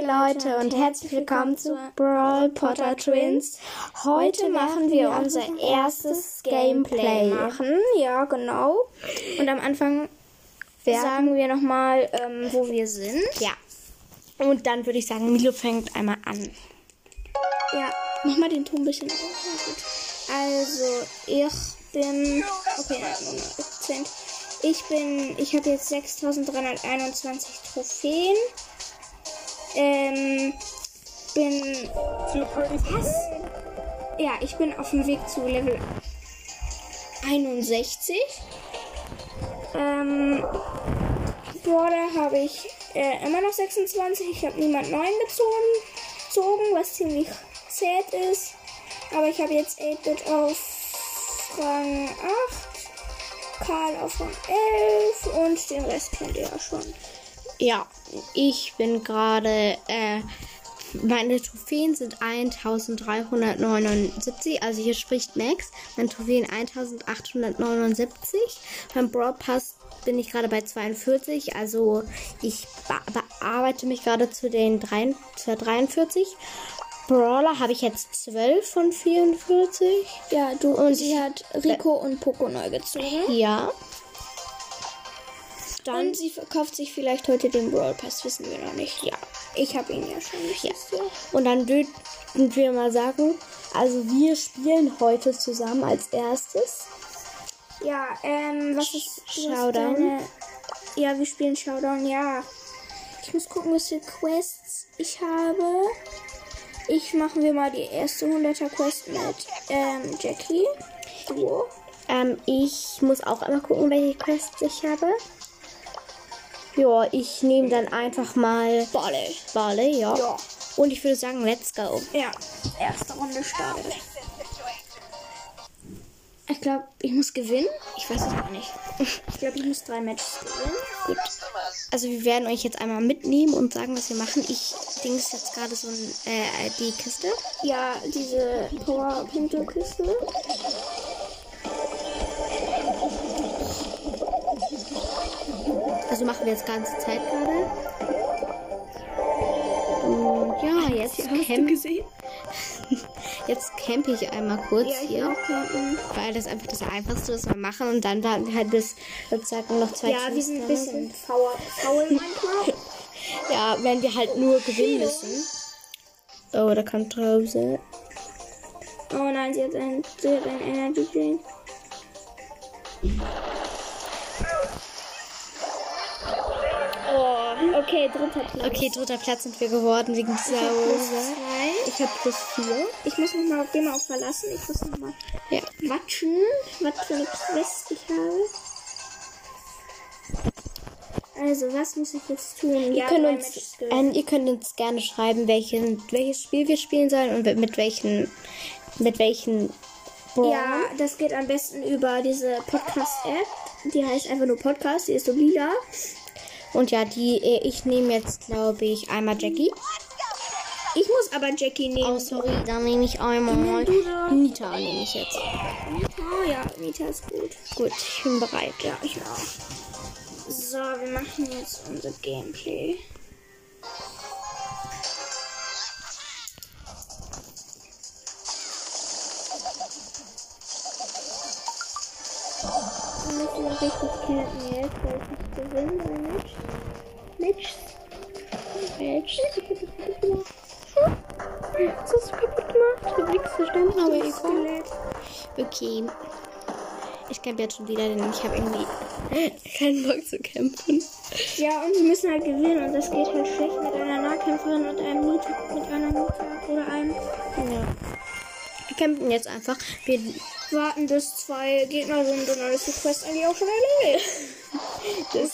Hi Leute und herzlich willkommen zu Brawl Potter Twins. Heute machen wir unser erstes Gameplay. machen. Ja, genau. Und am Anfang sagen wir nochmal, ähm, wo wir sind. Ja. Und dann würde ich sagen, Milo fängt einmal an. Ja, mach mal den Ton ein bisschen auf. Also, ich bin. Okay, Akzent. Ich bin. Ich habe jetzt 6321 Trophäen. Ähm. Bin. Was? Ja, ich bin auf dem Weg zu Level 61. Ähm. Brawler habe ich äh, immer noch 26. Ich habe niemand neuen gezogen, gezogen, was ziemlich sad ist. Aber ich habe jetzt 8-Bit auf Rang 8, Karl auf Rang 11 und den Rest kennt ihr ja schon. Ja, ich bin gerade, äh, meine Trophäen sind 1379, also hier spricht Max. Meine Trophäen 1879. Beim Brawl Pass bin ich gerade bei 42, also ich be- bearbeite mich gerade zu den 3, zur 43. Brawler habe ich jetzt 12 von 44. Ja, du und sie hat Rico und Poco neu gezogen. Ja. Dann Und sie verkauft sich vielleicht heute den Brawl Pass, wissen wir noch nicht. Ja. Ich habe ihn ja schon. Ja. Und dann würden wir mal sagen, also wir spielen heute zusammen als erstes. Ja, ähm, was ist was ist Showdown? deine- Ja, wir spielen Showdown, ja. Ich muss gucken, was für Quests ich habe. Ich machen wir mal die erste 100er Quest mit ähm, Jackie. Duo. Ähm, ich muss auch einmal gucken, welche Quests ich habe. Ja, ich nehme dann einfach mal Balle. Barley, ja. Ja. Und ich würde sagen, let's go. Ja, erste Runde startet. Ich glaube, ich muss gewinnen. Ich weiß es gar nicht. Ich glaube, ich muss drei Matches gewinnen. Gut. Also wir werden euch jetzt einmal mitnehmen und sagen, was wir machen. Ich dings jetzt gerade so ein, äh, die Kiste. Ja, diese Power-Punkte-Kiste. Also machen wir jetzt ganze Zeit gerade. Und ja, jetzt camp, gesehen? jetzt campe ich einmal kurz Ja, ich hier. Weil das einfach das Einfachste ist, was wir machen. Und dann warten wir halt bis sozusagen noch zwei Ja, wir sind ein bisschen faul, faul manchmal. Ja, wenn wir halt nur gewinnen müssen. Oh, da kommt Rose. Oh nein, sie hat ein, sie hat ein Energy Drink. Okay, dritter Platz. Okay, dritter Platz sind wir geworden wegen dieser Ich hab plus Rose. zwei. Ich habe plus vier. Ich muss noch mal, geh mal auf verlassen. Ich muss noch mal Ja. watschen, was für eine Quest ich habe. Also, was muss ich jetzt tun? Ihr, könnt uns, ähm, ihr könnt uns gerne schreiben, welchen, welches Spiel wir spielen sollen und mit welchen, mit welchen Brawl. Ja, das geht am besten über diese Podcast-App. Die heißt einfach nur Podcast, die ist so lila. Und ja, die, äh, ich nehme jetzt, glaube ich, einmal Jackie. Ich muss aber Jackie nehmen. Oh, sorry, dann nehme ich einmal? Nita nehme ich jetzt. Oh ja, Nita ist gut. Gut, ich bin bereit. Ja, ich auch. So, wir machen jetzt unser Gameplay. Richtig campen jetzt, weil ich nicht gewinne bei Match. Match. Match. Das ist kaputt gemacht. Du blickst verstanden, aber egal. Okay. Ich kämpfe jetzt schon wieder, denn ich habe irgendwie keinen Bock zu kämpfen. Ja, und wir müssen halt gewinnen und das geht halt schlecht mit einer Nahkämpferin und einem Nita, mit einer Nita oder einem. Ja. Wir kämpfen jetzt einfach. Wir, Warten bis zwei Gegner sind und dann ist die Quest eigentlich auch schon erledigt. das,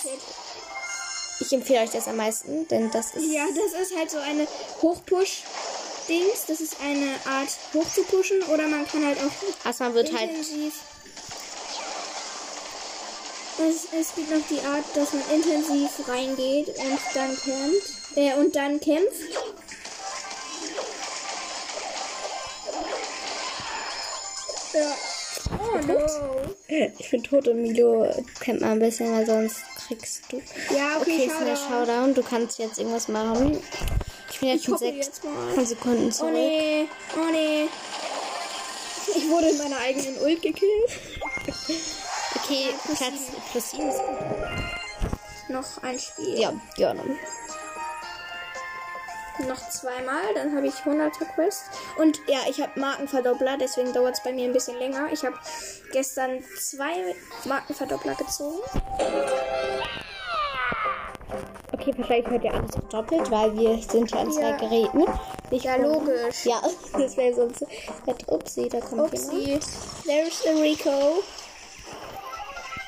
ich empfehle euch das am meisten, denn das ist. Ja, das ist halt so eine Hochpush-Dings. Das ist eine Art hochzupushen oder man kann halt auch Also man wird halt. intensiv. Es, es gibt noch die Art, dass man intensiv reingeht und dann kämpft. Äh, und dann kämpft. Ja. Oh no. Ich bin tot und Milo kennt man ein bisschen, weil sonst kriegst du. Ja, okay, Okay, ist Showdown. der Showdown. Du kannst jetzt irgendwas machen. Ich bin jetzt Ich schon sechs mal. Sekunden Oh zurück. nee, oh nee. Ich wurde in meiner eigenen Ult gekillt. Okay, Platz plus sieben ist gut. Noch ein Spiel. Ja, gerne. Noch zweimal, dann habe ich 100er Quest. Und ja, ich habe Markenverdoppler, deswegen dauert es bei mir ein bisschen länger. Ich habe gestern zwei Markenverdoppler gezogen. Okay, wahrscheinlich hört ihr alles doppelt, weil wir sind ja an zwei Ja. Geräten. Nicht Ja, logisch. Ja, das wäre sonst. Upsi, da kommt jemand. Upsi. There's the Rico.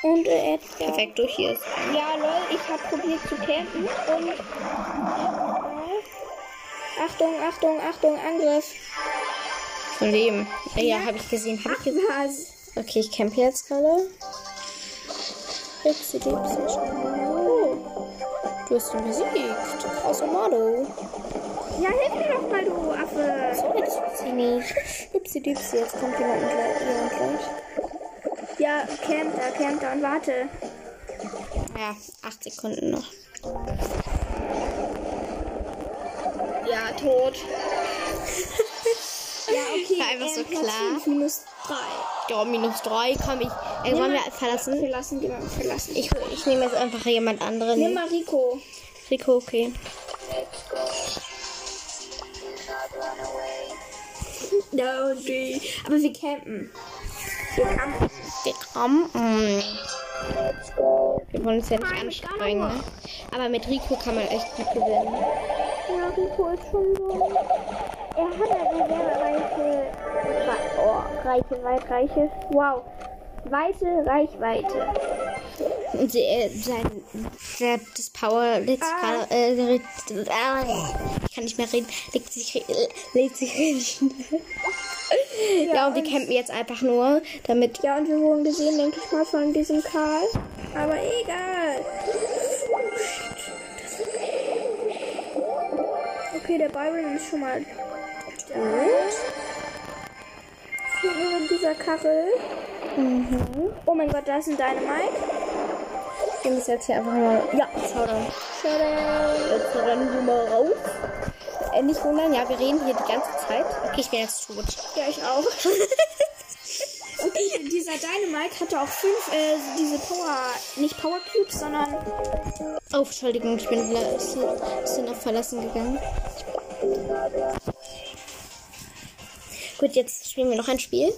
Und äh, Edgar. Perfekt, durch hier ist. Ja, lol, ich habe probiert zu campen und. Achtung, Achtung, Achtung, Angriff. Von wem? Ja, ja habe ich gesehen. Hab ich gesehen. Okay, ich campe jetzt gerade. Dipsy. Oh, du hast ihn besiegt. Krass, Amado. Ja, hilf mir doch mal, du Affe. Sorry, das weiß ich nicht. Dipsy, Dipsy, jetzt kommt jemand gleich. Jemand gleich. Ja, camp da, camp da und warte. Ja, acht Sekunden noch. Ja, tot. ja, okay. War einfach so Platz klar. fünf, minus drei. Ja, minus drei komm ich. Äh, wollen wir verlassen? Verlassen, wir verlassen. Ich, ich nehme jetzt einfach jemand anderen. Nimm mal Rico. Rico, okay. Ja, okay. Aber wir campen. Wir campen. Wir. Mm. Wir wollen uns ja nicht anstrengen. Ne? Aber mit Rico kann man echt gut gewinnen. Ja, Rico ist schon so. Er hat eine sehr reiche. Oh, reiche, weit, reiche. Wow. Weite Reichweite. Sie, äh, sein, der, das Power legt sich Ah. gerade. Äh, der- ich kann nicht mehr reden. Legt sich, legt sich richtig schnell. Ja, und wir campen jetzt einfach nur, damit. Ja, und wir wurden gesehen, denke ich mal, von diesem Karl. Aber egal. Okay, der Byron ist schon mal tot. Hier in dieser Karre. Oh mein Gott, da ist ein Dynamite. Wir müssen jetzt hier einfach mal. Ja, schau dann. Tada. Jetzt rennen wir mal raus. Äh, nicht wundern, ja, wir reden hier die ganze Zeit. Okay, ich bin jetzt tot. Ja, ich auch. Okay, dieser Dynamite hatte auch fünf, äh, diese Power, nicht Power Cubes, sondern Oh, Entschuldigung, ich bin bisschen auf Verlassen gegangen. Gut, jetzt spielen wir noch ein Spiel.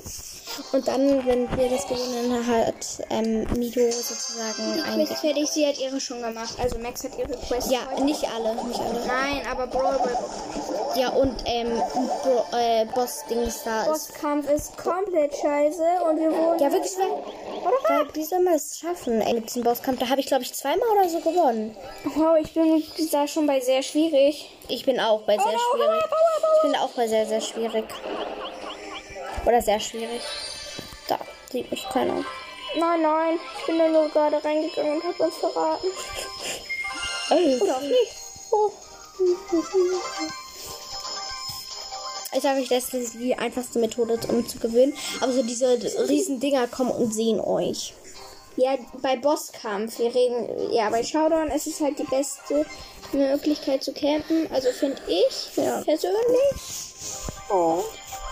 Und dann, wenn wir das gewonnen haben, hat ähm, Mido sozusagen Quest ein. fertig. Sie hat ihre schon gemacht. Also Max hat ihre Quest. Ja, nicht alle, nicht alle. Nein, aber Brawl Ball Ja, und ähm, Bro, äh, Boss-Dings da ist. Bosskampf ist komplett scheiße und wir wurden. Ja, wirklich, weil, weil wie soll man das schaffen? Ey, mit diesem Bosskampf, da habe ich, glaube ich, zweimal oder so gewonnen. Wow, ich bin da schon bei sehr schwierig. Ich bin auch bei sehr Oh, schwierig. Ich bin auch bei sehr, sehr schwierig. Oder sehr schwierig. Da, sieht mich keiner. Nein, nein, ich bin da nur gerade reingegangen und hab uns verraten. Oder auch nicht. Oh. Ich sage euch, das ist die einfachste Methode, um zu gewinnen. Aber so diese riesen Dinger kommen und sehen euch. Ja, bei Bosskampf, wir reden, ja, bei Showdown ist es halt die beste Möglichkeit zu campen. Also finde ich Ja. persönlich. Oh.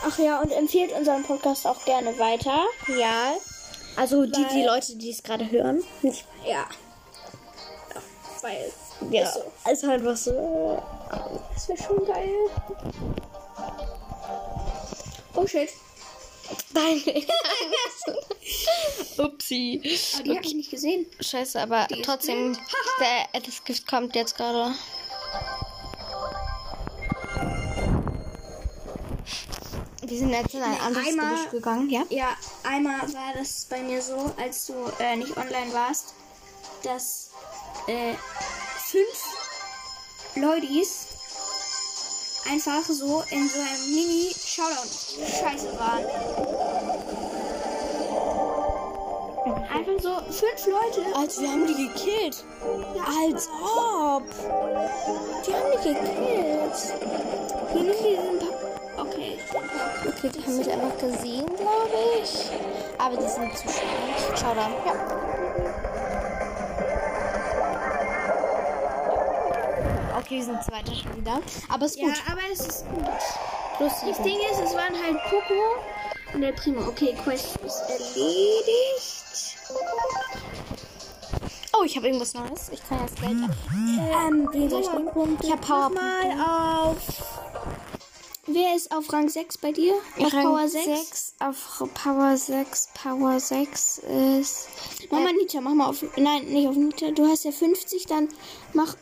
Ach ja, und empfiehlt unseren Podcast auch gerne weiter. Ja. Also die, die Leute, die es gerade hören. Nicht, Ja. ja weil ja. Ist so. Ist einfach so. das wäre schon geil. Oh shit. Nein. Upsi. Aber die hab ich nicht gesehen. Scheiße, aber trotzdem, der, das Gift kommt jetzt gerade. Wir sind jetzt in ein anderes einmal- Gebüsch gegangen, ja? Ja, einmal war das bei mir so, als du äh, nicht online warst, dass äh, fünf Leutis einfach so in so einem Mini-Showdown-Scheiße waren. Einfach so fünf Leute. Also, wir haben die gekillt. Als ob. Die haben mich gekillt. Hier nimm diesen Pa- Okay. Okay, die haben mich einfach gesehen, glaube ich. Aber die sind zu schnell. Schau da. Ja. Okay, wir sind zweiter schon wieder. Aber ist Ja, gut. aber es ist gut. Plus Das. Ding ist, es waren halt Poco und der Primo. Okay, Quest ist erledigt. Oh, ich habe irgendwas Neues. Ich kann jetzt Geld. Ähm, wen soll ich? Powerpunkte. Ich habe Powerpunkte. mal auf. Wer ist auf Rang 6 bei dir? Auf Rang Power 6? 6. Auf Power 6. Power 6 ist. Mach mal Nita, mach mal auf. Nein, nicht auf Nita. Du hast ja 50, dann mach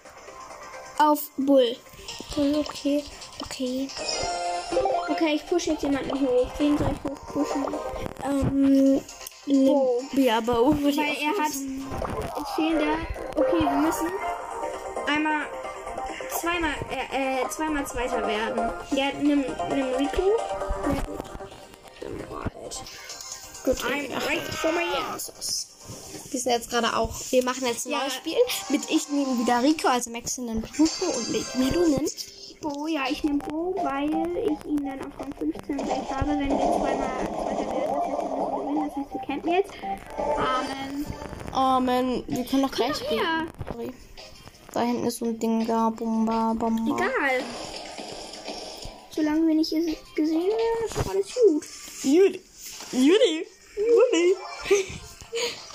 auf Bull. Okay. Okay. Okay, ich pushe jetzt jemanden hoch. Wen soll ich hoch pushen? Ähm. Bo. Ja, aber oh, würde ich Weil er hat. pushen. Es fehlen da. Okay, wir müssen einmal zweimal äh, äh, zweimal Zweiter werden. Ja, nimm, nimm Rico. Ja. Dann halt. Gut, I'm right for my answers. Wir sind jetzt gerade auch. Wir machen jetzt ein Ja. neues Spiel. Mit ich nehme wieder Rico, also Max nimmt Rico und mit Milo nimmt. Bo, ja, ich nehme Bo, weil ich ihn dann auf Rang 15 gleich habe, wenn wir zweimal Zweiter werden. Das heißt, wir müssen gewinnen. Das heißt, wir campen jetzt. Amen. Amen. Wir können doch gleich spielen. Sorry. Da hinten ist so ein Ding da. Bumba, Bumba. egal. Solange wir nicht ges- gesehen werden, ist doch alles gut. Judy. Judy. Judy.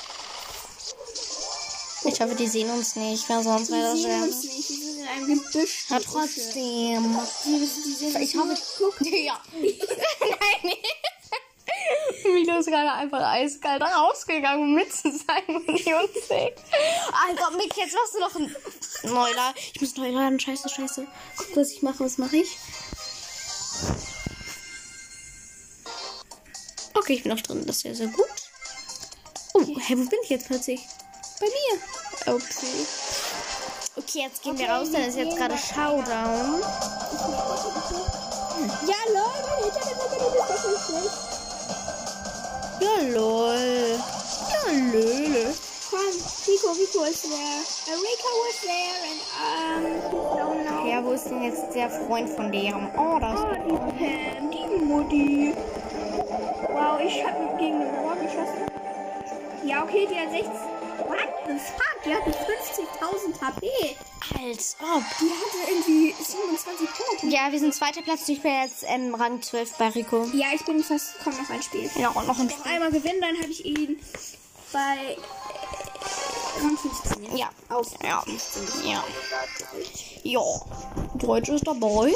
Ich hoffe, die sehen uns nicht, weil sonst wäre das Die sehen ja. uns nicht. Die sind in einem Gebüsch. Ja, trotzdem. Die, die sehen Ich nur- Ja. Nein. Milo ist gerade einfach eiskalt rausgegangen, um mitzusagen und die uns sehen. Alter, Mick, jetzt machst du doch ein Neuler. Ich muss neu laden. Scheiße, scheiße. Guck, was ich mache. Was mache ich? Okay, ich bin noch drin. Das ist ja sehr gut. Oh, hey, wo bin ich jetzt plötzlich? Bei mir. Okay. Okay, jetzt gehen wir raus. Dann ist jetzt gerade Showdown. Ja, ist doch nicht schlecht. Ja, lol. Ja, lol. Komm, Rico, Rico ist there. Rico was there and um, don't know. Ja, wo ist denn jetzt der Freund von dem? Oh, das Oh, die Pam, die Mutti. Wow, ich hab gegen eine Mauer geschossen. Ja, okay, die hat 16. What the fuck? Die hatte 50.000 HP. Als ob. Die hatte irgendwie 27 Punkte. Ja, wir sind zweiter Platz. Ich bin jetzt ähm, Rang 12 bei Rico. Ja, ich bin fast. Komm, noch ein Spiel. Ja, und noch ein Noch einmal gewinnen, dann habe ich ihn bei äh, Rang 15. jetzt. Ja. Auf. Ja. Ja. Ja. Deutsch ist dabei.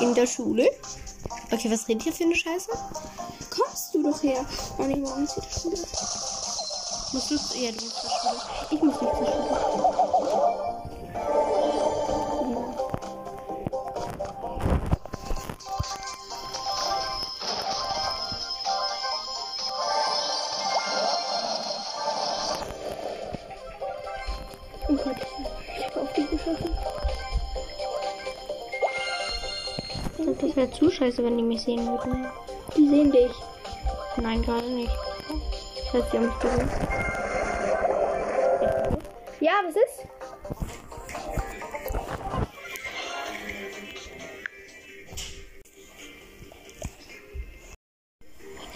In der Schule. Okay, was redet ihr für eine Scheiße? Kommst du doch her? Oh nee, morgen ist wieder Schule. Musst du ja, du musst zur Schule. Ich muss nicht zur Schule. Oh Gott, ich habe auf die geschossen. Das wäre zu scheiße, wenn die mich sehen würden. Die sehen dich. Nein, gerade nicht. Das heißt, sie haben mich gesehen. Ja, was ist?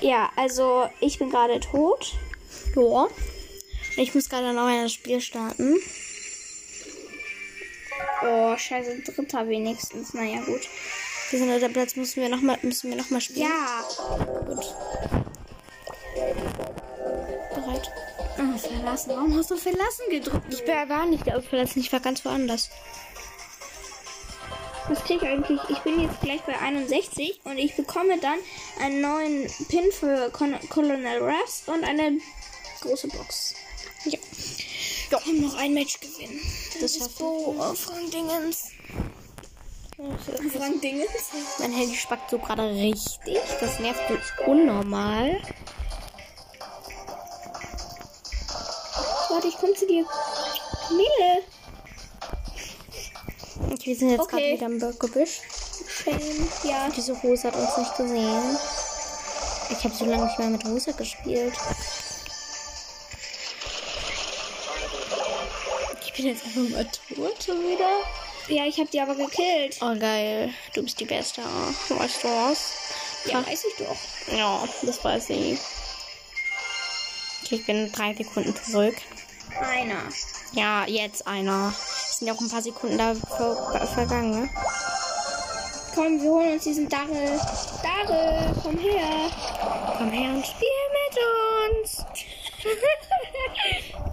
Ja, also ich bin gerade tot. Ja. Ich muss gerade noch ein Spiel starten. Oh, scheiße, dritter wenigstens. Naja, gut. Wir sind dritter Platz, müssen wir nochmal müssen wir noch mal spielen. Ja. Verlassen. Warum hast du verlassen gedrückt? Ich war nicht auf verlassen, ich war ganz woanders. Was krieg ich eigentlich? Ich bin jetzt gleich bei 61 und ich bekomme dann einen neuen Pin für Con Colonel Ruffs und eine große Box. Ja. Ja. Ich noch ein Match gewinnen. Das war Bo auf Rang Dingens. Rang Dingens? Mein Handy spackt so gerade richtig. Das nervt so unnormal. Warte, ich komme zu dir. Mille. Okay, wir sind jetzt Okay. gerade wieder im Gebüsch. Shame. Ja. Diese Rose hat uns nicht gesehen. Ich habe so lange nicht mehr mit Rosa gespielt. Ich bin jetzt einfach mal tot schon wieder. Ja, ich habe die aber gekillt. Oh, geil. Du bist die Beste. Weißt du was? Ja, weiß ich doch. Ja, das weiß ich. Okay, ich bin drei Sekunden zurück. Einer. Ja, jetzt einer. Es sind ja auch ein paar Sekunden da ver vergangen, ne? Komm, wir holen uns diesen Darrell. Darrell, komm her. Komm her und spiel mit uns.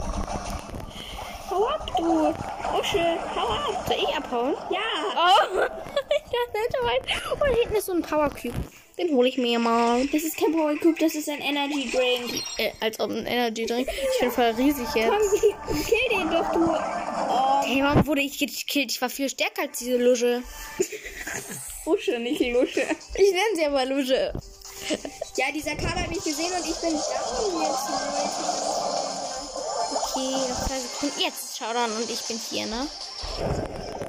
Hau ab, du. Usche, hau ab. Soll ich abhauen? Ja. Oh, ist so weit. Und hinten ist so ein Power Cube. Den hole ich mir mal. Das ist kein Power Cube, das ist ein Energy Drink. Äh, als ob ein Energy Drink. Ich bin voll riesig jetzt. Komm, kill den doch, du. Oh, Hey, warum wurde ich gekillt? Ich war viel stärker als diese Lusche. Usche, nicht Lusche. Ich nenne sie aber Lusche. Ja, dieser Karl hat mich gesehen und ich bin down jetzt. Okay, noch zwei Sekunden. Jetzt ist Showdown und ich bin hier, ne?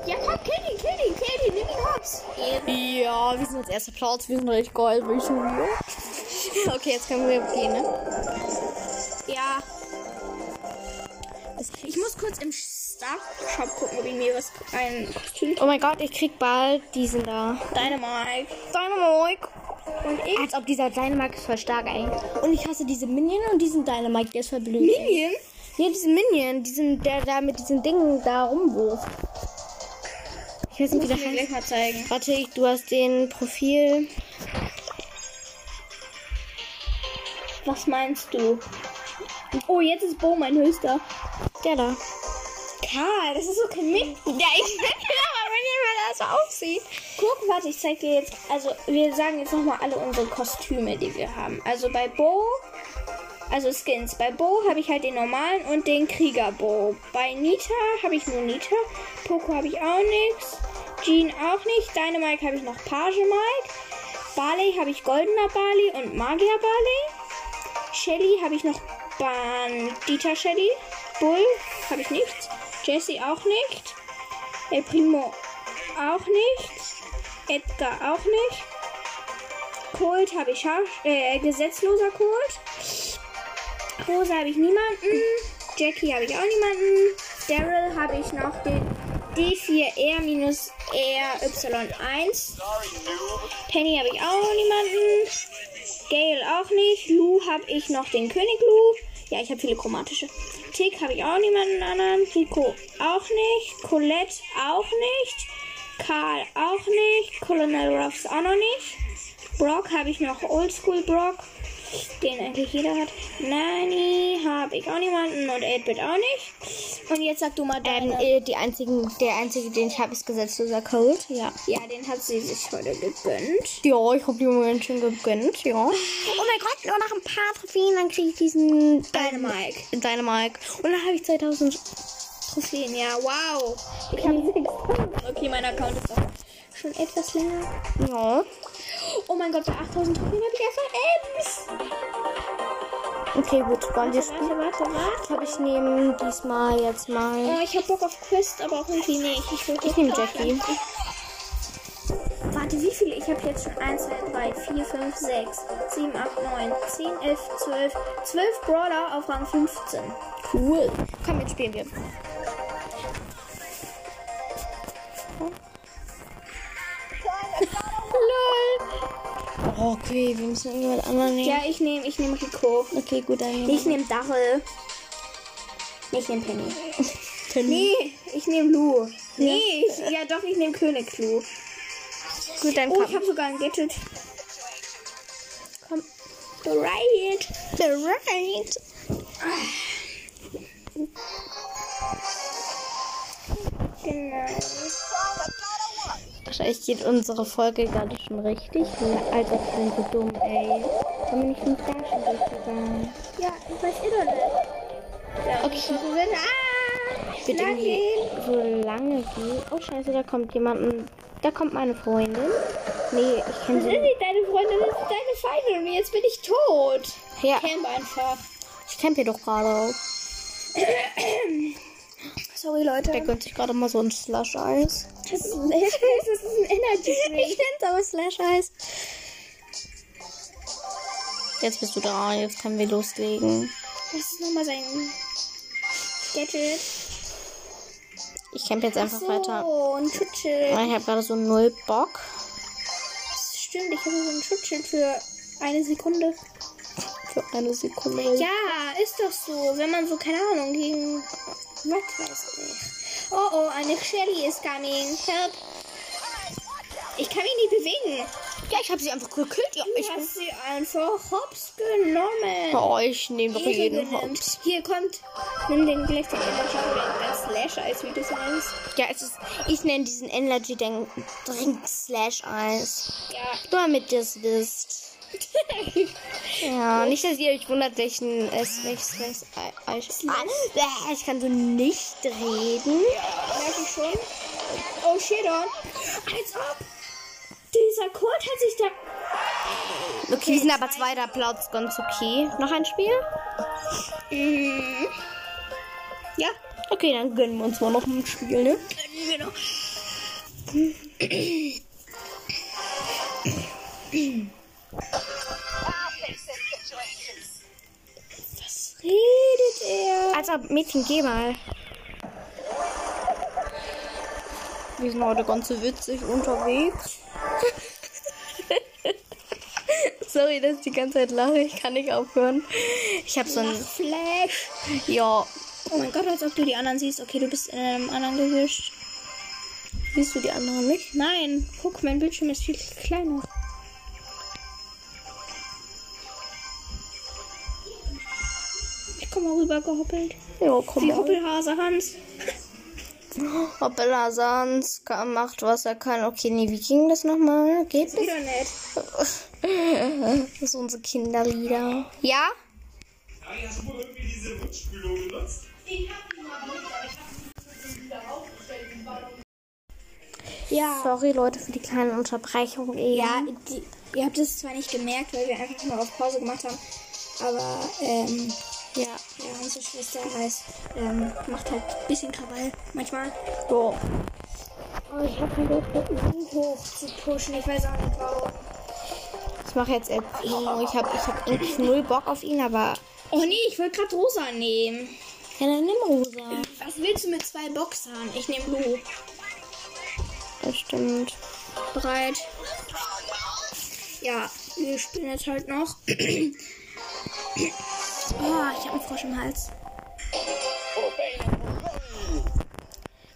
Ja, komm, kill ihn, kill ihn, kill ihn, nimm ihn hops. Ja, wir sind jetzt erster Platz. Wir sind richtig geil. Will ich wieder. Okay, jetzt können wir gehen, ne? Ja. Ich muss kurz im Star Shop gucken, ob ich mir was ein Kostüm. Oh mein Gott, ich krieg bald diesen da. Dynamite. Dynamite. Und ich. Als ob dieser Dynamite ist voll stark, ey. Und ich hasse diese Minion und diesen Dynamite, der ist voll blöd. Minion? Ja, diesen Minion, diesen, der da mit diesen Dingen da rumwirft. Ich weiß nicht, wie der heißt. gleich mal zeigen. Warte, ich- du hast den Profil. Was meinst du? Oh, jetzt ist Bo mein höchster. Der da. Karl, das ist so kein Mix. Ja, ich bin aber wenn jemand das so aussieht. Guck, warte, ich zeig dir jetzt. Also, wir sagen jetzt nochmal alle unsere Kostüme, die wir haben. Also bei Bo, also Skins. Bei Bo habe ich halt den normalen und den Krieger-Bo. Bei Nita habe ich nur Nita. Poco habe ich auch nichts. Jean auch nicht. Dynamite habe ich noch Page Mike. Barley habe ich Goldener Barley und Magier Barley. Shelly habe ich noch Bandita Shelly. Bull habe ich nichts. Jesse auch nicht. El Primo auch nicht. Edgar auch nicht. Colt habe ich äh, gesetzloser Colt. Rose habe ich niemanden. Jackie habe ich auch niemanden. Daryl habe ich noch den D4R-RY1. Penny habe ich auch niemanden. Gale auch nicht. Lou habe ich noch den König Lou. Ja, ich habe viele chromatische. Tick habe ich auch niemanden anderen. Rico auch nicht. Colette auch nicht. Karl auch nicht. Colonel Ruffs auch noch nicht. Brock habe ich noch Oldschool Brock. Den eigentlich jeder hat. Nani habe ich auch niemanden und 8-Bit auch nicht. Und jetzt sag du mal Ähm, deine. äh, die einzigen, der einzige, den ich habe, ist gesetzloser Code. Ja. ja, den hat sie sich heute gegönnt. Ja, ich habe die Moment schon gegönnt, ja. Oh mein Gott, nur noch ein paar Trophäen, dann kriege ich diesen Dynamite. Dynamite. Und dann habe ich 2000 Trophäen, ja, wow. Ich habe sechs. Okay, mein Account ist auch schon etwas länger. Ja. Oh mein Gott, bei 8000 Trophäen habe ich erstmal Ems. Okay, gut, wollen wir spielen? warte, warte, warte. Ich glaube, ich nehme diesmal jetzt mal. Oh, ich habe Bock auf Quest, aber auch irgendwie nicht. Ich, Ich nehme Jackie. Warte, wie viele? Ich habe jetzt schon 1, 2, 3, 4, 5, 6, 7, 8, 9, 10, 11, 12, 12 Brawler auf Rang 15. Cool. Komm, jetzt spielen wir. Oh, okay, wir müssen irgendjemand anderen nehmen. Ja, ich nehme ich nehm Rico. Okay, gut, dann Ich nehme Darrell. Ich nehme Penny. Penny. Nee, ich nehme Lu. Nee, ich, ja doch, ich nehme König Lu. Gut, dann Oh, komm. ich habe sogar ein Gadget. Komm. Bereit. Bereit. Genau. Wahrscheinlich geht unsere Folge gerade schon richtig. Alter, ich bin so dumm, ey. Haben wir nicht Tage schon durchgegangen? Ja, ich weiß noch nicht. Ja, Okay. ah, Ich irgendwie gehen. so lange gehen. Oh, scheiße, da kommt jemand. Da kommt meine Freundin. Nee, ich kenne Das ist sie. nicht deine Freundin, das ist deine Feindin und jetzt bin ich tot. Ja, Camp einfach. ich camp hier doch gerade. Sorry, Leute. Der gönnt sich gerade mal so ein Slush-Eis. Ein, das ist ein Energy Ich nenn's aber Slush-Eis. Jetzt bist du da. Jetzt können wir loslegen. Das ist nochmal sein Gadget. Ich camp jetzt einfach so, weiter. ein Schutzschild. Ich habe gerade so null Bock. Das stimmt, ich habe so ein Schutzschild für eine Sekunde. Für eine Sekunde. Ja, ist doch so. Wenn man so, keine Ahnung, gegen. Was weiß ich. Oh oh, eine Shelly is coming. Help. Ich kann mich nicht bewegen. Ja, ich habe sie einfach gekillt. Ja, ich hast sie einfach hops genommen. Oh, ich nehme doch Ehre jeden. Hops. Hier kommt, nimm den gleich den Energy Drink, Slash Eis, wie du es nennst. Ja, es ist, ich nenne diesen Energy Drink Drink Slash Eis. Ja. Damit ihr es wisst. Ja, nicht, dass ihr euch wundert, welchen es welches. Ah, ich kann so nicht reden. Merke ich schon. Oh shit on. Als ob. Dieser Colt hat sich da. Okay, wir sind aber zweiter Platz, ganz okay. Noch ein Spiel? Mhm. Ja. Okay, dann gönnen wir uns mal noch ein Spiel, ne? Genau. Was redet er? Also, Mädchen, geh mal. Wir sind heute ganz so witzig unterwegs. Sorry, dass ich die ganze Zeit lache. Ich kann nicht aufhören. Ich habe so ein. Flash. Ja. Oh mein Gott, als ob du die anderen siehst. Okay, du bist in einem anderen gewischt. Siehst du die anderen nicht? Nein, guck, mein Bildschirm ist viel kleiner. Komme mal rüber gehoppelt. Ja, komm mal. Hoppelhase Hans. Hoppala, Sans kann- macht, was er kann. Okay, nee, wie ging das nochmal? Geht das? Wieder nett. Das sind unsere Kinderlieder. Ja? Harry, hast du wohl irgendwie diese Rückspülung benutzt? Ja. Sorry, Leute, für die kleine Unterbrechung. eben. Ja, die, ihr habt es zwar nicht gemerkt, weil wir einfach nur auf Pause gemacht haben. Aber, ähm, Ja. ja, unsere Schwester heißt, ähm, macht halt ein bisschen Krawall manchmal. So. Oh, ich habe kein Bock, so hoch zu pushen. Ich weiß auch nicht warum. Ich mache jetzt El Primo. Ich habe ich hab eigentlich null Bock auf ihn, aber. Oh nee, ich wollte gerade rosa nehmen. Ja, dann nimm Rosa. Was willst du mit zwei Boxern? Ich nehme Blue. Das stimmt. Bereit. Ja, wir spielen jetzt halt noch. oh, ich einen Frosch im Hals.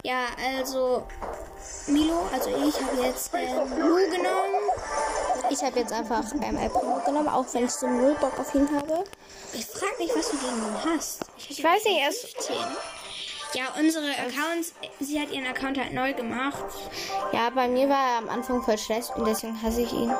Ja, also Milo, also ich habe jetzt ähm, Blue genommen. Ich habe jetzt einfach ähm, El Primo genommen, auch wenn ich so null Bock auf ihn habe. Ich frage mich, was du gegen ihn hast. Ich weiß nicht, er ist. Ja, unsere Accounts, sie hat ihren Account halt neu gemacht. Ja, bei mir war er am Anfang voll schlecht und deswegen hasse ich ihn.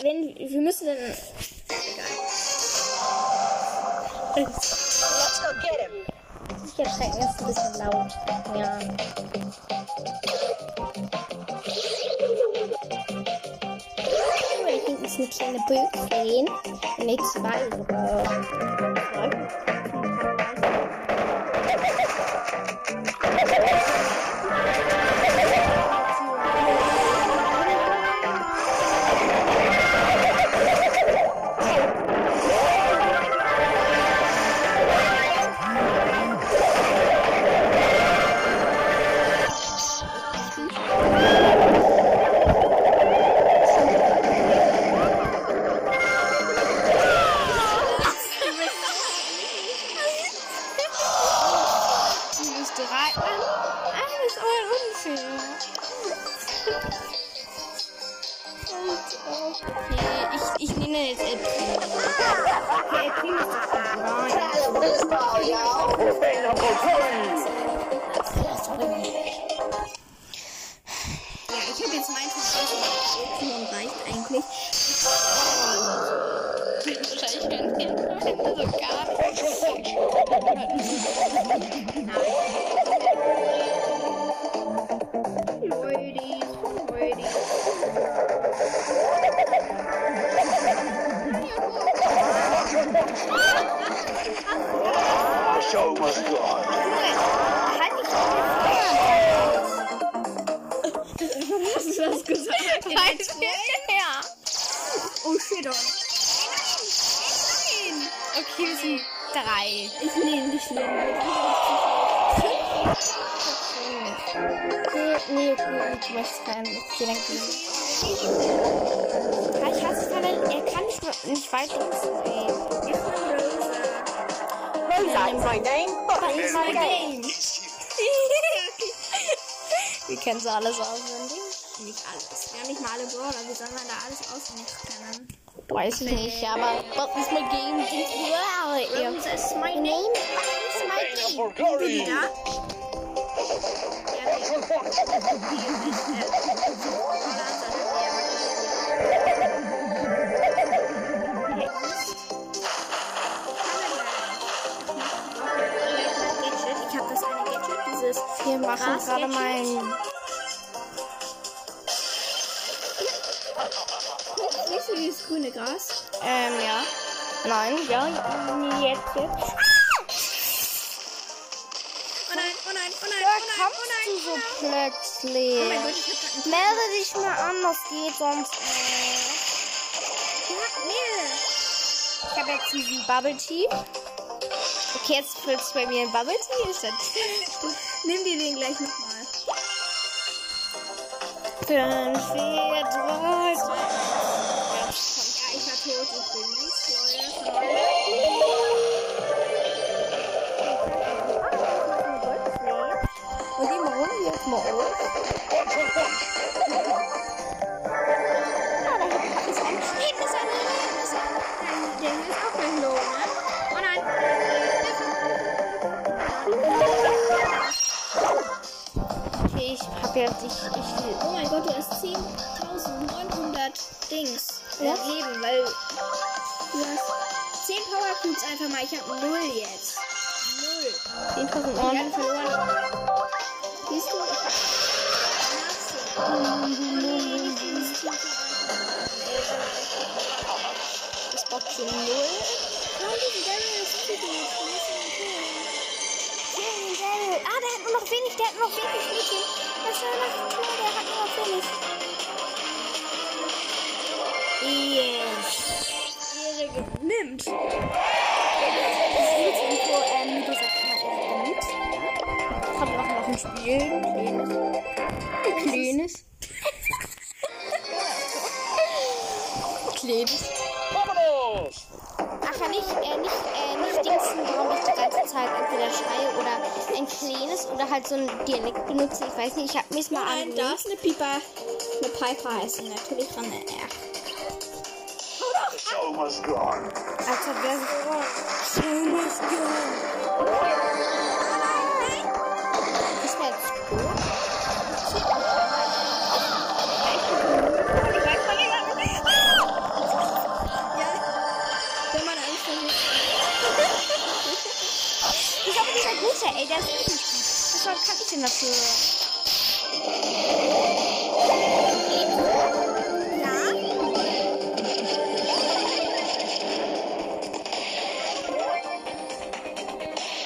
Wenn, wir müssen dann, Ich erschrecken ist ein bisschen laut. Ja. Da hinten ist eine kleine Böckchen. Ne, zwei sogar. Okay, nee, okay, du möchtest keinen. Okay, dann geh Ja, ich hasse Fallen. Er kann nicht, nicht weit umdrehen. Rosa is my name. It's my game. Wir kennen so alles auswendig. Nicht alles. Ja, nicht mal alle Brawler. Wie soll man da alles auswendig kennen? Weiß nicht, aber but it's my game. Wow. Ja. Rosa is my Name, name. but it's my game. Bin glory. Wir machen gerade mein. Siehst du dieses grüne Gras? Ähm, ja. Nein, ja, jetzt, jetzt. So plötzlich. Oh mein Gott, ich Melde dich mal an, das geht sonst. Nee. Ich habe jetzt diesen Bubble Tea. Okay, jetzt füllst du bei mir ein Bubble Tea. Ist das Nimm dir den gleich nochmal. Fünf, vier, drei, zwei. Ja, ich war tot übrigens, Leute. Mal auf. Ah, da hinten ist ein ist eine, hinten ist eine. Der hier ist auch gleich low, ne? Oh nein. Okay, ich hab jetzt, ich, ich. Oh mein Gott, du hast 10.900 Dings Ja? Leben, weil du hast 10 Power Cubes einfach mal. Ich hab 0 jetzt. 0. 10.000 Wir Euro. verloren. Das Boxen 0. Nein, diese Daryl ist zu gut. Ah, der hat nur noch wenig, der hat nur noch wenig Mädchen. Was soll das tun? Der hat nur noch wenig. Yes. Ehre nimmt. Das Info, ähm, Nico sagt er mit. Kommt auch noch ein Spiel. Kleines. Kleines. Kleines. Ja, nicht, äh, nicht, äh, nicht Dingsen, warum ich die ganze Zeit entweder schreie oder ein kleines oder halt so ein Dialekt benutze. Ich weiß nicht, ich habe mich mal Nein, da ist eine Piper. Eine Piper heißt sie natürlich von der R. The show must go on. Als ob wäre so. Ist der ist richtig gut. Was kann ich denn dafür? Ja?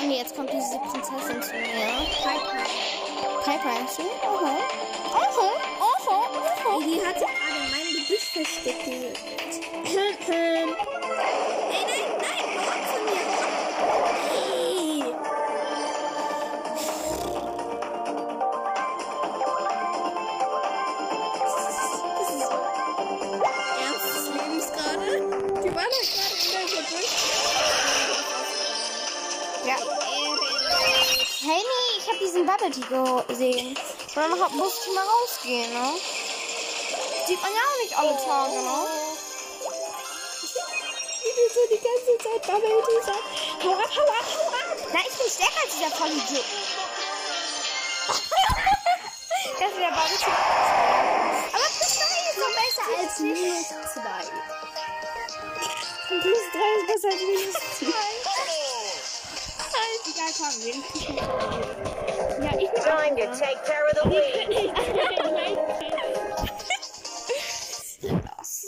Und jetzt kommt diese Prinzessin zu mir. Piper. Piper ist sie? Aha. Aha. Aha. Aha. Die hat sich gerade in meinem Gebüsch versteckt. Hey, nee, ich habe diesen Bubble Tea gesehen. Und dann musste ich mal rausgehen, ne? Sieht man ja auch nicht alle Tage, ne? Wie du so die ganze Zeit Bubble Tea. Hau ab, hau ab, hau ab. Na, ich bin stärker als dieser Vollidiot. das ist der Bubble Tea. Aber plus 3 ist doch besser als minus 2. Plus 3 ist besser als minus 2. Egal, komm, wenigstens noch. Ja, ich bin Time to take care of the weed.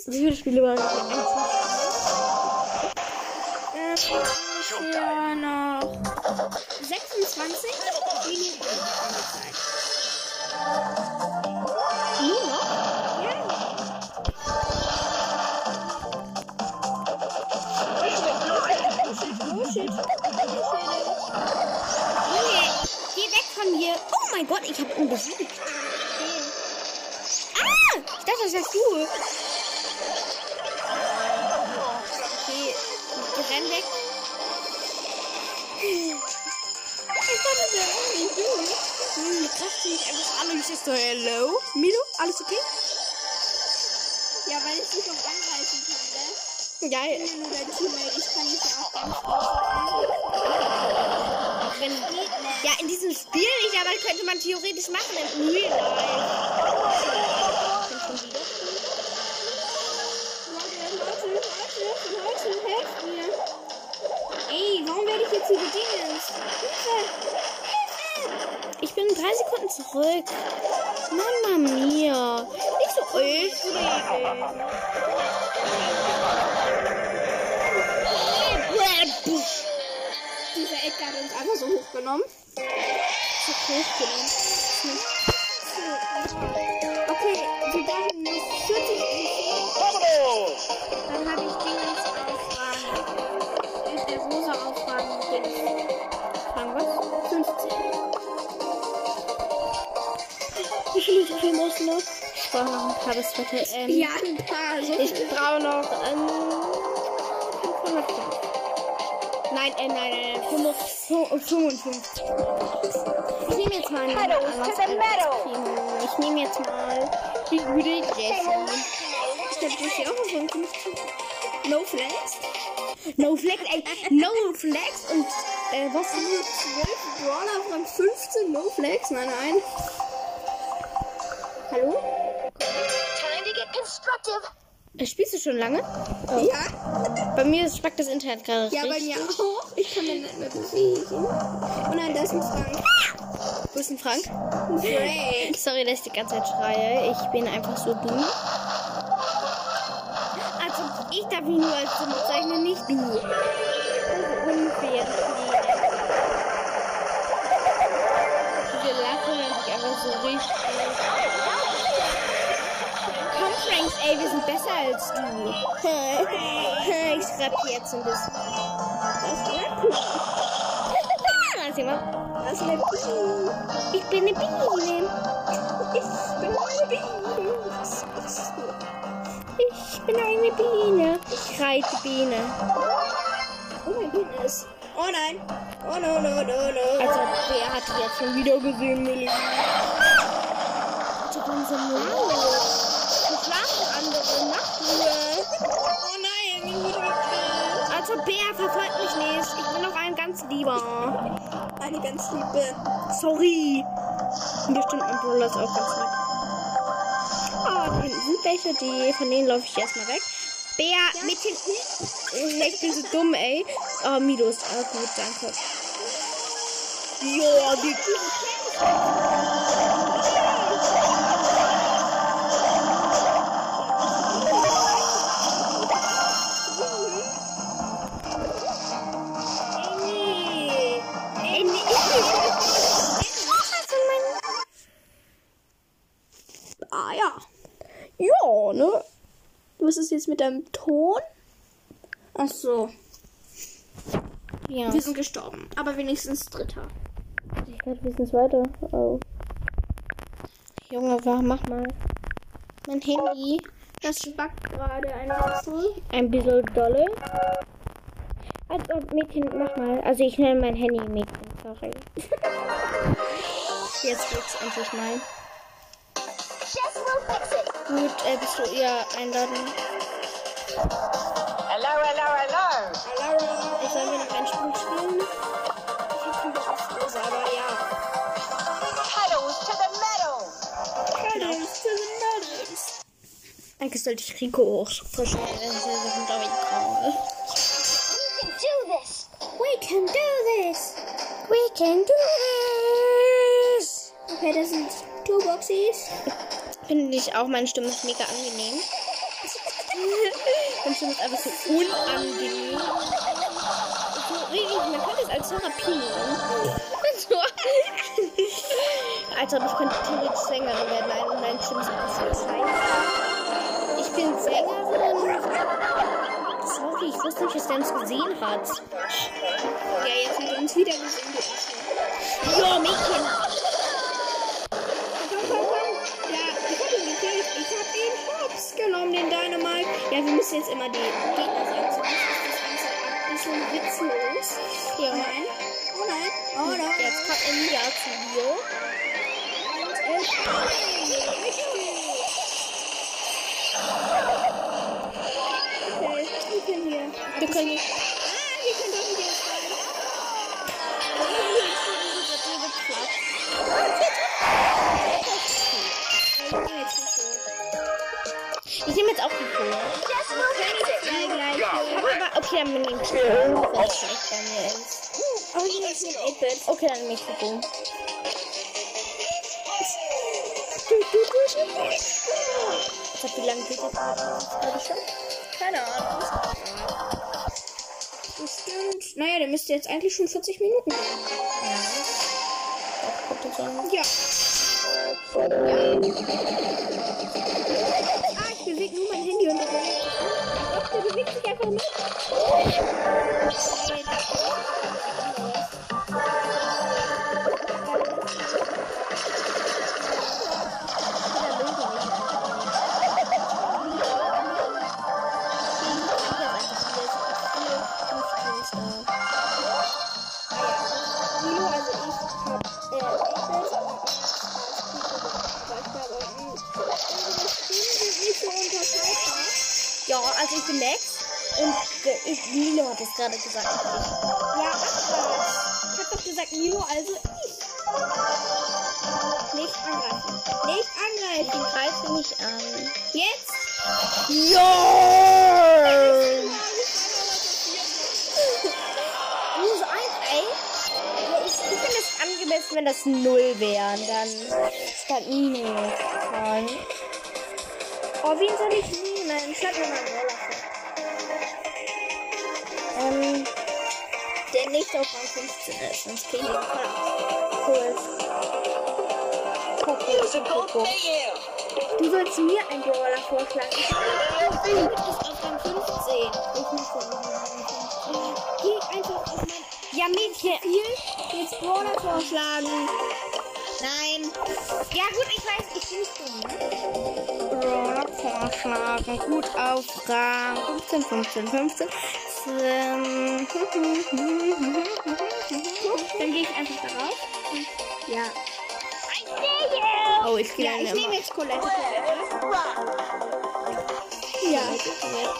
Wie viele Spiele waren das? Ähm, für noch 26 Minuten angezeigt. Nur noch? Gott, ich habe ihn besiegt. Ah, ich dachte, das wärst du. Okay, renn weg. Ich dachte, das wäre irgendwie du. Hm, die Kraft mich einfach und ich so, hello. Milo, alles okay? Ja, weil ich dich noch angreifen kann, ne? Geil. Ich bin nur dein Teammate, ich kann dich ja auch ganz Wenn, ja, in diesem Spiel nicht, aber könnte man theoretisch machen im Real Life. Ey, warum werde ich jetzt hier gedingst? Hilfe! Hilfe! Ich bin drei Sekunden zurück. Mama mia. Nicht so aufregend. Dieser Edgar hat uns einfach so hochgenommen. So hochgenommen. Okay, wir brauchen nur 40 Bubbles! Dann habe ich Dingens aufragen. Ist der rosa Dings. Fragen was? 50. Wie viele Trophäen musst du noch? Ich brauche noch ein paar bis heute. Ähm, Ja, ein paar. So Ich brauche noch ähm, 505. Nein, äh, nein, nein, nein, 55. Ich nehme jetzt mal einen the meadow. Ich nehme jetzt mal die gute Jessie. Ich glaube, das ja auch noch 55. No Flex. No Flex, ey, No Flex und äh, was? Nur 12 Brawler von 15 No Flex. Nein, nein. Hallo? Spielst du schon lange? Ja? Bei mir spackt das Internet gerade Ja, bei mir auch. Ich kann mich nicht mehr bewegen. Oh nein, da ist ein Frank. Wo ist denn Frank? Frank. Sorry, dass ich die ganze Zeit schreie. Ich bin einfach so dumm. Also, ich darf mich nur als dumm bezeichnen, nicht du. Das ist unfair. Diese Lache sich einfach so richtig. Ey, wir sind besser als du. ich schreib jetzt ein bisschen. Lass ihn mal. Das ist eine Biene. Ich bin eine Biene. Ich bin eine Biene. Ich bin eine Biene. Ich reite Biene. Oh mein Goodness. Oh nein. Oh no, no, no, no. Also, wer hat jetzt schon wieder gesehen, Millie? So laut? Wir schlafen andere Nachtruhe. Oh nein, mir wurde gekillt. Also, Bär verfolgt mich nicht. Ich bin noch ein ganz lieber. Eine ganz liebe. Sorry. Und bestimmt mein Bruder ist auch ganz nett. Ah, da hinten sind welche, die, von denen laufe ich erstmal weg. Bär mit hinten. Oh, Ich bin so dumm, ey. Oh, Midos. Ah, gut, danke. Ja, die ist jetzt mit deinem Ton? Ach so. Ja. Wir sind gestorben. Aber wenigstens Dritter. Ich werde wissen weiter. Oh. Junge, wa- mach mal. Mein Handy. Das spackt gerade ein bisschen. Ein bisschen dolle. Also, Mädchen, mach mal. Also, ich nenne mein Handy Mädchen, sorry. Jetzt geht's endlich mal. Jess will fix it. Gut, äh, bist du ihr einladen? Hello, hello, hello. Ich soll mir noch ein Spiel spielen. Ich hab keinen Bock auf Rosa, aber ja. Pedals to the metal. Eigentlich sollte ich Rico auch pushen. Das ist ja so glaube ich gerade. We can do this. We can do this. We can do this. Okay, das sind Toolboxies. Finde ich auch, meine Stimme ist mega angenehm. meine Stimme ist einfach so unangenehm. So richtig, man könnte es als Therapie nehmen. So. Als ob ich könnte theoretisch Sängerin werden. Nein, meine Stimme ist einfach so scheiße. Ich bin Sängerin. Sorry, ich wusste nicht, dass der uns gesehen hat. Ja, jetzt hat er uns wieder gesehen, müssen jetzt immer die Gegner sagen, sonst ist das Ganze ein bisschen witzlos. Ja. Nein. Oh nein. Oh nein. Jetzt kommt Emilia zu dir. Und Okay, wir können hier. Wir können. Ah, Ich nehme jetzt auch die Kohle. Aber okay, dann nehme ich die Kohle, ist. Oh, hier ist ein 8-Bit. Okay, dann nehme ich die Kohle. Ich hab wie lange geht das? Habe ich schon? Keine Ahnung. Bestimmt. Naja, der müsste jetzt eigentlich schon 40 Minuten gehen. An. Ja. Bewege nur mein Handy und der Ach, der bewegt sich einfach mit. Ich Max und ich, Nilo hat es gerade gesagt. ich. Ja, ach Ich hab doch gesagt Milo, also ich. Nicht angreifen. Nicht Ich angreifen. greife nicht an. Jetzt. Ja! Nur so ein, ey. Ich, ich finde es angemessen, wenn das null wären. Dann statt Minus. Oh, wen soll ich nehmen? Schlag mir mal einen Roller. Ähm, der nicht auf Rang 15 ist. Sonst wir ihn voll ab. Cool. Coco, Coco. Du sollst mir einen Brawler vorschlagen. Ich bist auf Rang 15. Ich muss ja Rang 15. Geh einfach auf mein Ja, Mädchen. Profil jetzt Brawler vorschlagen. Nein. Ja, gut, ich weiß, ich bin nicht dumm. Brawler vorschlagen. Gut auf Rang 15, 15, 15. Ähm, Dann gehe ich einfach darauf. Ja. Oh, ich gehe Ja, ich nehme jetzt Colette. Colette. Ja.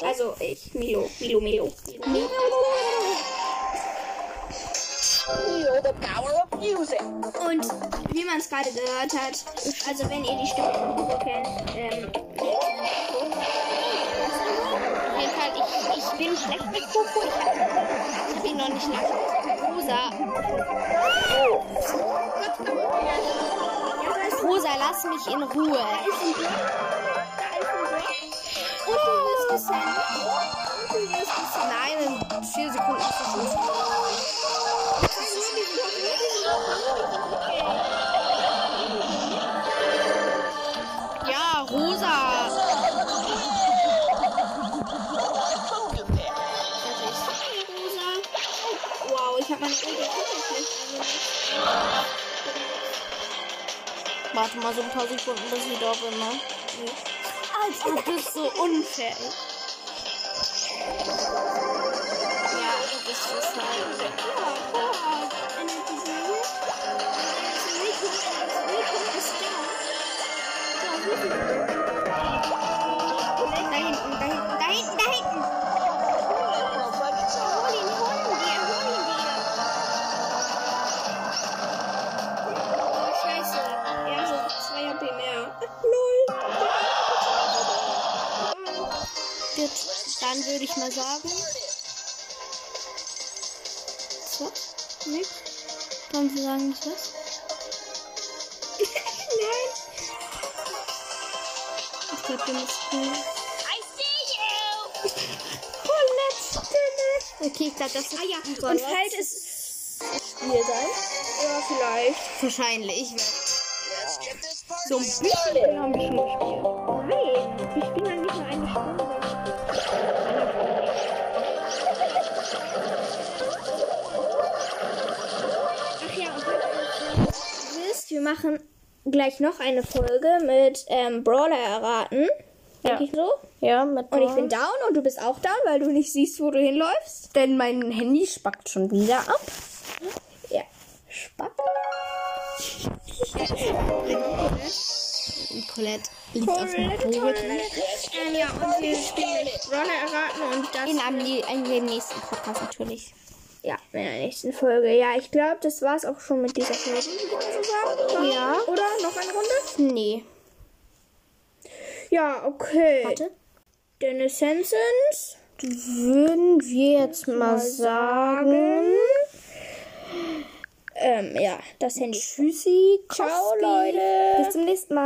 Also ich. Milo. Milo, Milo. Milo. Feel the power of music. Und wie man es gerade gehört hat, also wenn ihr die Stimme von Hugo kennt, ähm, bin schlecht mit Coco. Ich habe hab ihn noch nicht nach Rosa. Rosa, lass mich in Ruhe. da ist ein Block. Da ist ein Block. Und du wirst gesendet. Und du wirst gesendet. Nein, in vier Sekunden ist das schon. Warte mal so ein paar Sekunden, bis ich da bin. Alter, du bist so unfair. Ja, du bist es halt. Da ich mal sagen. So, nix. Dann wir sagen nicht was. Nein. Ich glaube, wir müssen. I see you! Oh, letzte. Okay, ich glaube, das ist Ah ja, unser und falls es Spiel sein? Ja, vielleicht. Wahrscheinlich. So ein bisschen haben wir schon gespielt. Machen gleich noch eine Folge mit ähm, Brawler erraten. Denke ich so. Ja, mit Und ich bin down und du bist auch down, weil du nicht siehst, wo du hinläufst. Denn mein Handy spackt schon wieder ab. Ja. Spack. Colette liegt auf dem Boden. Ähm, ja, und wir spielen Brawler erraten und das In einem, in dem nächsten Podcast natürlich. Ja, in der nächsten Folge. Ja, ich glaube, das war's auch schon mit dieser Folge. Ja. Oder noch eine Runde? Nee. Ja, okay. Warte. Den Essenzens. Würden wir jetzt mal sagen. Ähm, ja, das Handy. Tschüssi. Ciao. Leute. Bis zum nächsten Mal.